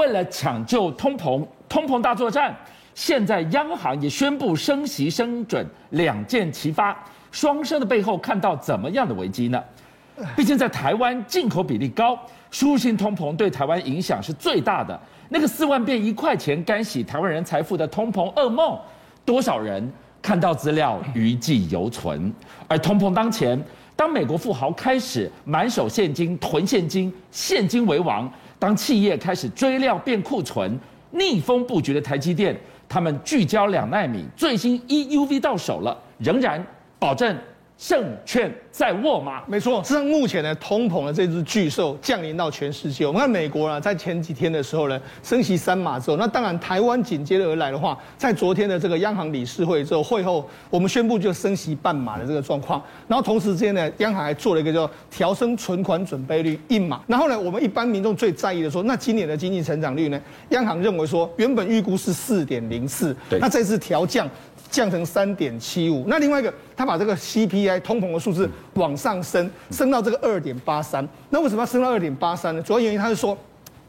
为了抢救通膨，通膨大作战，现在央行也宣布升息升准，两箭齐发。双升的背后看到怎么样的危机呢？毕竟在台湾进口比例高，输入性通膨对台湾影响是最大的。那个四万变一块钱干洗台湾人财富的通膨噩梦，多少人看到资料余悸犹存？而通膨当前，当美国富豪开始满手现金囤现金，现金为王；当企业开始追料变库存，逆风布局的台积电，他们聚焦两纳米，最新 EUV 到手了，仍然。保证胜券在握吗？没错，实际上目前呢，通膨的这只巨兽降临到全世界。我们看美国呢，在前几天的时候呢，升息三码之后，那当然台湾紧接着而来的话，在昨天的这个央行理事会之后会后，我们宣布就升息半码的这个状况。然后同时之间呢，央行还做了一个叫调升存款准备率一码。然后呢，我们一般民众最在意的说，那今年的经济成长率呢，央行认为说原本预估是四点零四，那这次调降。降成三点七五，那另外一个，他把这个 CPI 通膨的数字往上升，升到这个二点八三。那为什么要升到二点八三呢？主要原因他是说，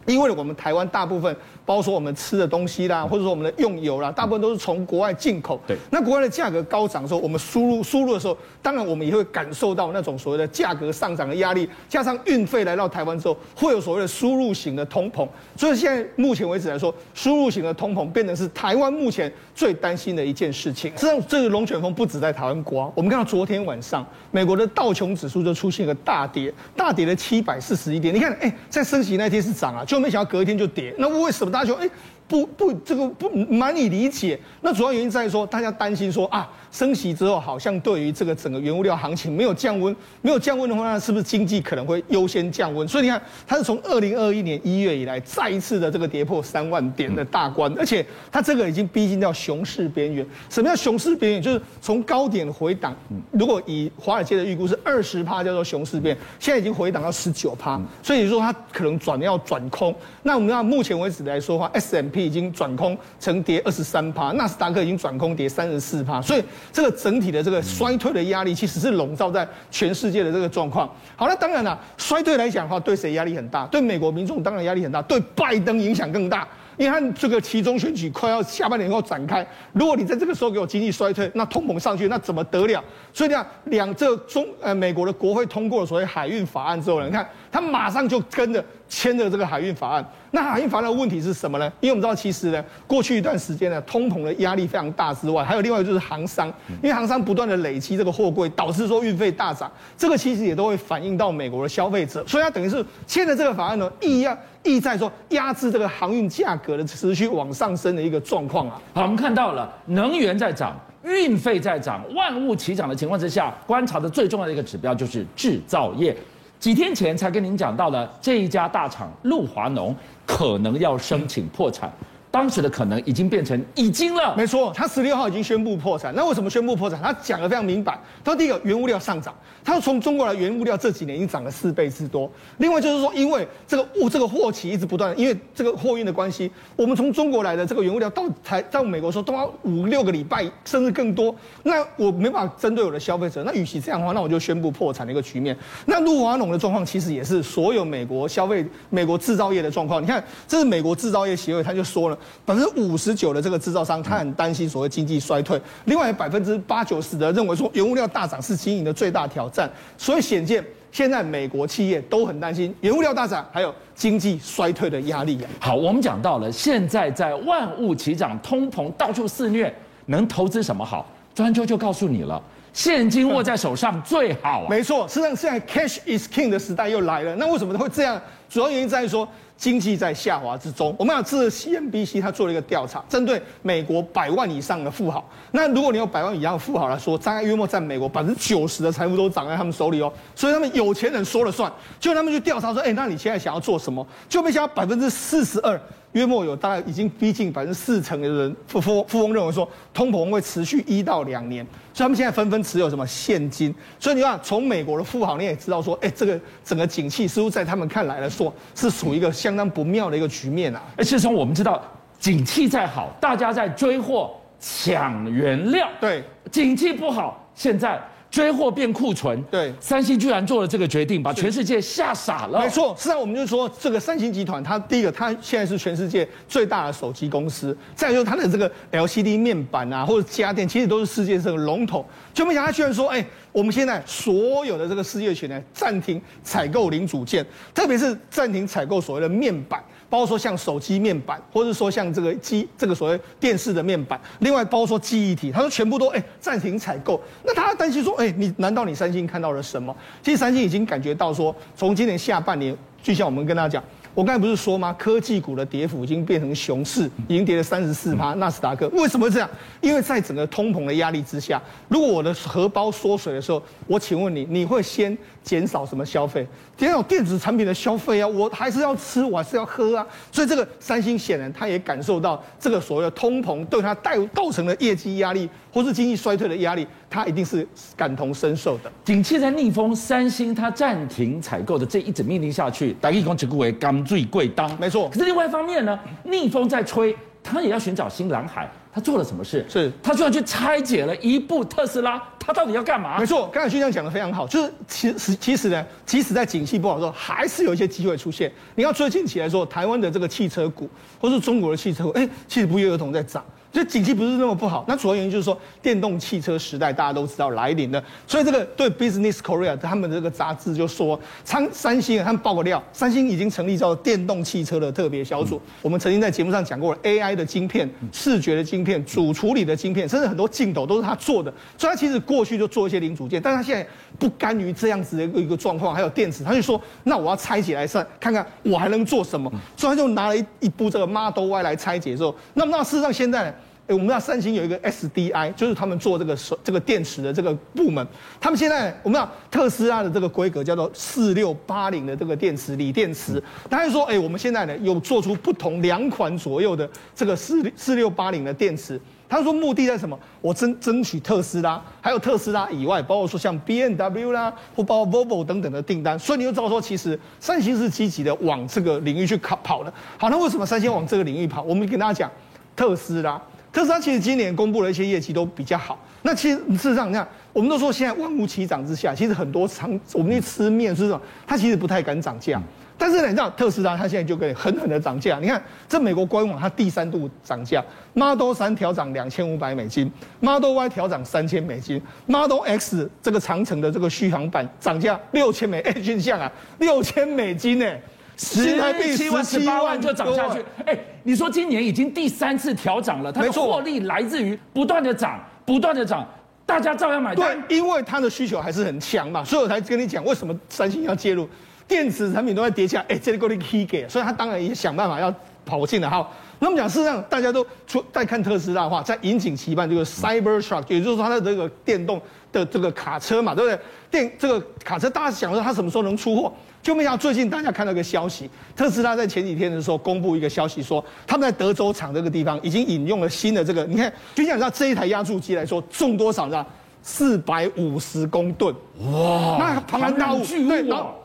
因为我们台湾大部分。包括说我们吃的东西啦，或者说我们的用油啦，大部分都是从国外进口。对，那国外的价格高涨的时候，我们输入输入的时候，当然我们也会感受到那种所谓的价格上涨的压力，加上运费来到台湾之后，会有所谓的输入型的通膨。所以现在目前为止来说，输入型的通膨变成是台湾目前最担心的一件事情。实际上，这个龙卷风不止在台湾刮，我们看到昨天晚上，美国的道琼指数就出现一个大跌，大跌了七百四十一点。你看，哎、欸，在升息那天是涨啊，就没想到隔一天就跌。那为什么大家说哎？欸不不，这个不难以理解。那主要原因在于说，大家担心说啊，升息之后好像对于这个整个原物料行情没有降温，没有降温的话，那是不是经济可能会优先降温？所以你看，它是从二零二一年一月以来再一次的这个跌破三万点的大关，而且它这个已经逼近到熊市边缘。什么叫熊市边缘？就是从高点回档。如果以华尔街的预估是二十趴叫做熊市边，现在已经回档到十九趴，所以说它可能转要转空。那我们看目前为止来说的话已经转空成跌二十三趴，纳斯达克已经转空跌三十四趴，所以这个整体的这个衰退的压力其实是笼罩在全世界的这个状况。好，那当然了，衰退来讲的话，对谁压力很大？对美国民众当然压力很大，对拜登影响更大。你看这个期中选举快要下半年后展开，如果你在这个时候给我经济衰退，那通膨上去，那怎么得了？所以你看两这中呃美国的国会通过所谓海运法案之后呢，你看他马上就跟着签了这个海运法案。那海运法案的问题是什么呢？因为我们知道其实呢，过去一段时间呢，通膨的压力非常大之外，还有另外一个就是航商，因为航商不断的累积这个货柜，导致说运费大涨，这个其实也都会反映到美国的消费者，所以它等于是签了这个法案呢，意要意在说压制这个航运价格的持续往上升的一个状况啊。好，我们看到了能源在涨，运费在涨，万物齐涨的情况之下，观察的最重要的一个指标就是制造业。几天前才跟您讲到了这一家大厂陆华农可能要申请破产。当时的可能已经变成已经了，没错，他十六号已经宣布破产。那为什么宣布破产？他讲得非常明白。他说第一个，原物料上涨，他说从中国来原物料这几年已经涨了四倍之多。另外就是说，因为这个物这个货期一直不断，因为这个货运的关系，我们从中国来的这个原物料到台到美国说都要五六个礼拜，甚至更多。那我没办法针对我的消费者。那与其这样的话，那我就宣布破产的一个局面。那陆华农的状况其实也是所有美国消费、美国制造业的状况。你看，这是美国制造业协会，他就说了。百分之五十九的这个制造商，他很担心所谓经济衰退。另外百分之八九十的认为说，原物料大涨是经营的最大挑战。所以显见，现在美国企业都很担心原物料大涨，还有经济衰退的压力。好，我们讲到了，现在在万物齐涨、通膨到处肆虐，能投资什么好？专家就告诉你了，现金握在手上最好啊。没错，实际上现在 cash is king 的时代又来了。那为什么会这样？主要原因在于说。经济在下滑之中，我们要这 CNBC 他做了一个调查，针对美国百万以上的富豪。那如果你有百万以上的富豪来说，大概约莫在美国百分之九十的财富都掌在他们手里哦。所以他们有钱人说了算，就他们去调查说，哎，那你现在想要做什么？就没想到百分之四十二。约莫有大概已经逼近百分之四成的人富富富翁认为说，通膨会持续一到两年，所以他们现在纷纷持有什么现金。所以你看，从美国的富豪你也知道说，哎，这个整个景气似乎在他们看来来说是属于一个相当不妙的一个局面啊。而且从我们知道，景气再好，大家在追货抢原料，对，景气不好，现在。追货变库存，对，三星居然做了这个决定，把全世界吓傻了。没错，实际上我们就说，这个三星集团，它第一个，它现在是全世界最大的手机公司，再就是它的这个 LCD 面板啊，或者家电，其实都是世界上的龙头。就没想到他居然说，哎，我们现在所有的这个事业群呢，暂停采购零组件，特别是暂停采购所谓的面板。包括说像手机面板，或者说像这个机这个所谓电视的面板，另外包括说记忆体，他说全部都哎暂停采购。那他担心说，哎，你难道你三星看到了什么？其实三星已经感觉到说，从今年下半年，就像我们跟他讲。我刚才不是说吗？科技股的跌幅已经变成熊市，已经跌了三十四趴。纳斯达克为什么会这样？因为在整个通膨的压力之下，如果我的荷包缩水的时候，我请问你，你会先减少什么消费？减少电子产品的消费啊！我还是要吃，我还是要喝啊！所以这个三星显然他也感受到这个所谓的通膨对他带造成的业绩压力，或是经济衰退的压力，他一定是感同身受的。景气在逆风，三星它暂停采购的这一整命令下去，大家讲这个为刚最贵当，没错。可是另外一方面呢，逆风在吹，他也要寻找新蓝海。他做了什么事？是他居然去拆解了一部特斯拉，他到底要干嘛？没错，刚才徐江讲的非常好，就是其实其实呢，即使在景气不好的时候，还是有一些机会出现。你要最近起来说，台湾的这个汽车股，或是中国的汽车股，哎，其实不约而同在涨。就景气不是那么不好，那主要原因就是说，电动汽车时代大家都知道来临了。所以这个对 Business Korea 他们的这个杂志就说，三三星他们爆个料，三星已经成立叫电动汽车的特别小组。我们曾经在节目上讲过，AI 的晶片、视觉的晶片、主处理的晶片，甚至很多镜头都是他做的。所以他其实过去就做一些零组件，但是他现在不甘于这样子的一个一个状况，还有电池，他就说，那我要拆解来算，看看我还能做什么。所以他就拿了一一部这个 Model Y 来拆解之后，那么那事实上现在呢？我们知道三星有一个 SDI，就是他们做这个手这个电池的这个部门。他们现在我们知道特斯拉的这个规格叫做四六八零的这个电池锂电池。他就说，哎，我们现在呢有做出不同两款左右的这个四四六八零的电池。他说目的在什么？我争争取特斯拉，还有特斯拉以外，包括说像 BMW 啦，或包括 Volvo 等等的订单。所以你就知道说，其实三星是积极的往这个领域去跑跑的。好，那为什么三星往这个领域跑？我们跟大家讲，特斯拉。特斯拉其实今年公布了一些业绩都比较好。那其实事实上，你看，我们都说现在万物齐涨之下，其实很多厂我们去吃面是这种，它其实不太敢涨价。但是呢，你知道特斯拉它现在就可以狠狠的涨价。你看，这美国官网它第三度涨价，Model 三调涨两千五百美金，Model Y 调涨三千美金，Model X 这个长城的这个续航版涨价六千美，哎，军相啊，六千美金呢。十七万、十八万就涨下去。哎，你说今年已经第三次调涨了，它的获利来自于不断的涨，不断的涨，大家照样买单。对，因为它的需求还是很强嘛，所以我才跟你讲为什么三星要介入。电子产品都在跌价，哎，这里够你 key 给，所以他当然也想办法要跑进来。好，那么讲事实上，大家都出在看特斯拉的话，在引颈期盼这个 Cybertruck，也就是说它的这个电动的这个卡车嘛，对不对？电这个卡车，大家想说它什么时候能出货？就没想到最近大家看到一个消息，特斯拉在前几天的时候公布一个消息说，他们在德州厂这个地方已经引用了新的这个，你看，就像你知道这一台压铸机来说重多少呢？四百五十公吨，哇，那庞然大物，对，然后。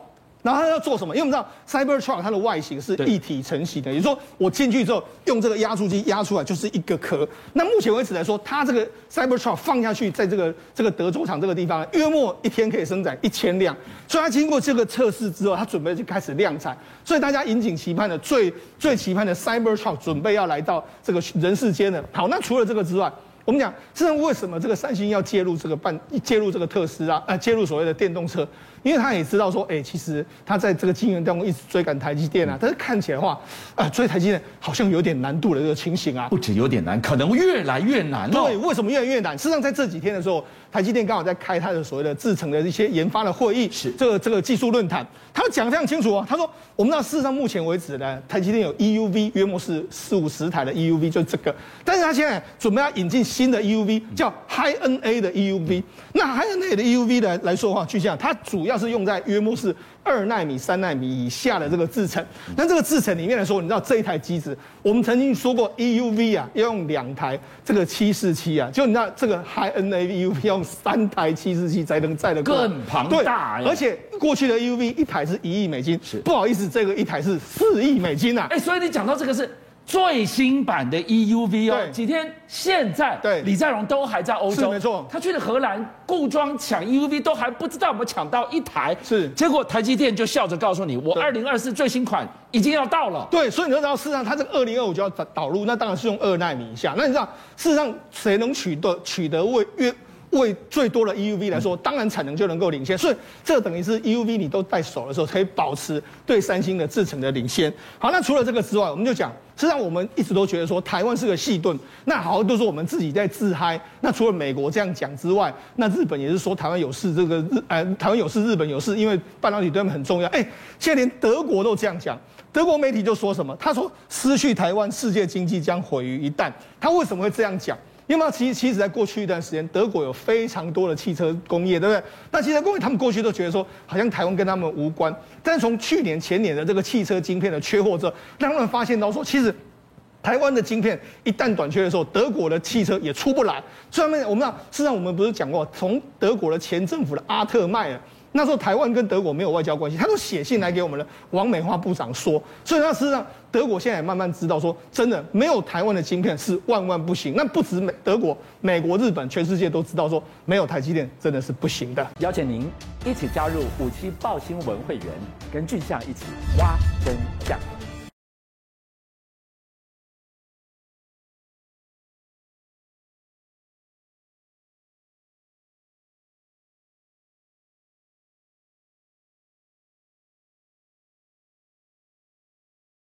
然后他要做什么？因为我们知道 Cybertruck 它的外形是一体成型的，也就是说我进去之后用这个压铸机压出来就是一个壳。那目前为止来说，它这个 Cybertruck 放下去，在这个这个德州厂这个地方，约莫一天可以生产一千辆。所以它经过这个测试之后，它准备就开始量产。所以大家引颈期盼的最最期盼的 Cybertruck 准备要来到这个人世间了。好，那除了这个之外，我们讲，这是为什么这个三星要介入这个半介入这个特斯拉，呃，介入所谓的电动车？因为他也知道说，哎，其实他在这个晶圆当中一直追赶台积电啊，但是看起来的话，啊，追台积电好像有点难度的这个情形啊。不止有点难，可能越来越难哦。对，为什么越来越难？事实上，在这几天的时候，台积电刚好在开他的所谓的制程的一些研发的会议，是这个这个技术论坛，他讲得非常清楚啊。他说，我们知道事实上目前为止呢，台积电有 EUV 约莫是四五十台的 EUV，就这个，但是他现在准备要引进新的 EUV，叫 High NA 的 EUV。那 High NA 的 EUV 来来说的话，就像它主要是用在约莫是二纳米、三纳米以下的这个制程。那这个制程里面来说，你知道这一台机子，我们曾经说过 EUV 啊，要用两台这个七四七啊，就你知道这个 High NA EUV 要用三台七四七才能载得更庞大。而且过去的 EUV 一台是一亿美金，是不好意思，这个一台是四亿美金啊。哎，所以你讲到这个是。最新版的 EUV 哦，几天现在对。李在镕都还在欧洲，是没错。他去了荷兰固装抢 EUV 都还不知道有没有抢到一台，是。结果台积电就笑着告诉你，我二零二四最新款已经要到了。对，所以你知道，事实上它这个二零二五就要导导入，那当然是用二纳米以下。那你知道，事实上谁能取得取得为越为最多的 EUV 来说，当然产能就能够领先，所以这等于是 EUV 你都在手的时候，可以保持对三星的制程的领先。好，那除了这个之外，我们就讲，实际上我们一直都觉得说台湾是个细盾，那好像都是我们自己在自嗨。那除了美国这样讲之外，那日本也是说台湾有事，这个日呃台湾有事，日本有事，因为半导体对他们很重要。哎，现在连德国都这样讲，德国媒体就说什么？他说失去台湾，世界经济将毁于一旦。他为什么会这样讲？因为其实，其实在过去一段时间，德国有非常多的汽车工业，对不对？那汽车工业他们过去都觉得说，好像台湾跟他们无关。但是从去年、前年的这个汽车晶片的缺货之后，让他们发现到说，其实台湾的晶片一旦短缺的时候，德国的汽车也出不来。所以，我们知道，事实上我们不是讲过，从德国的前政府的阿特迈尔。那时候台湾跟德国没有外交关系，他都写信来给我们的王美花部长说，所以那事实上德国现在也慢慢知道说，真的没有台湾的晶片是万万不行。那不止美德国、美国、日本，全世界都知道说，没有台积电真的是不行的。邀请您一起加入五七报新闻会员，跟俊相一起挖真相。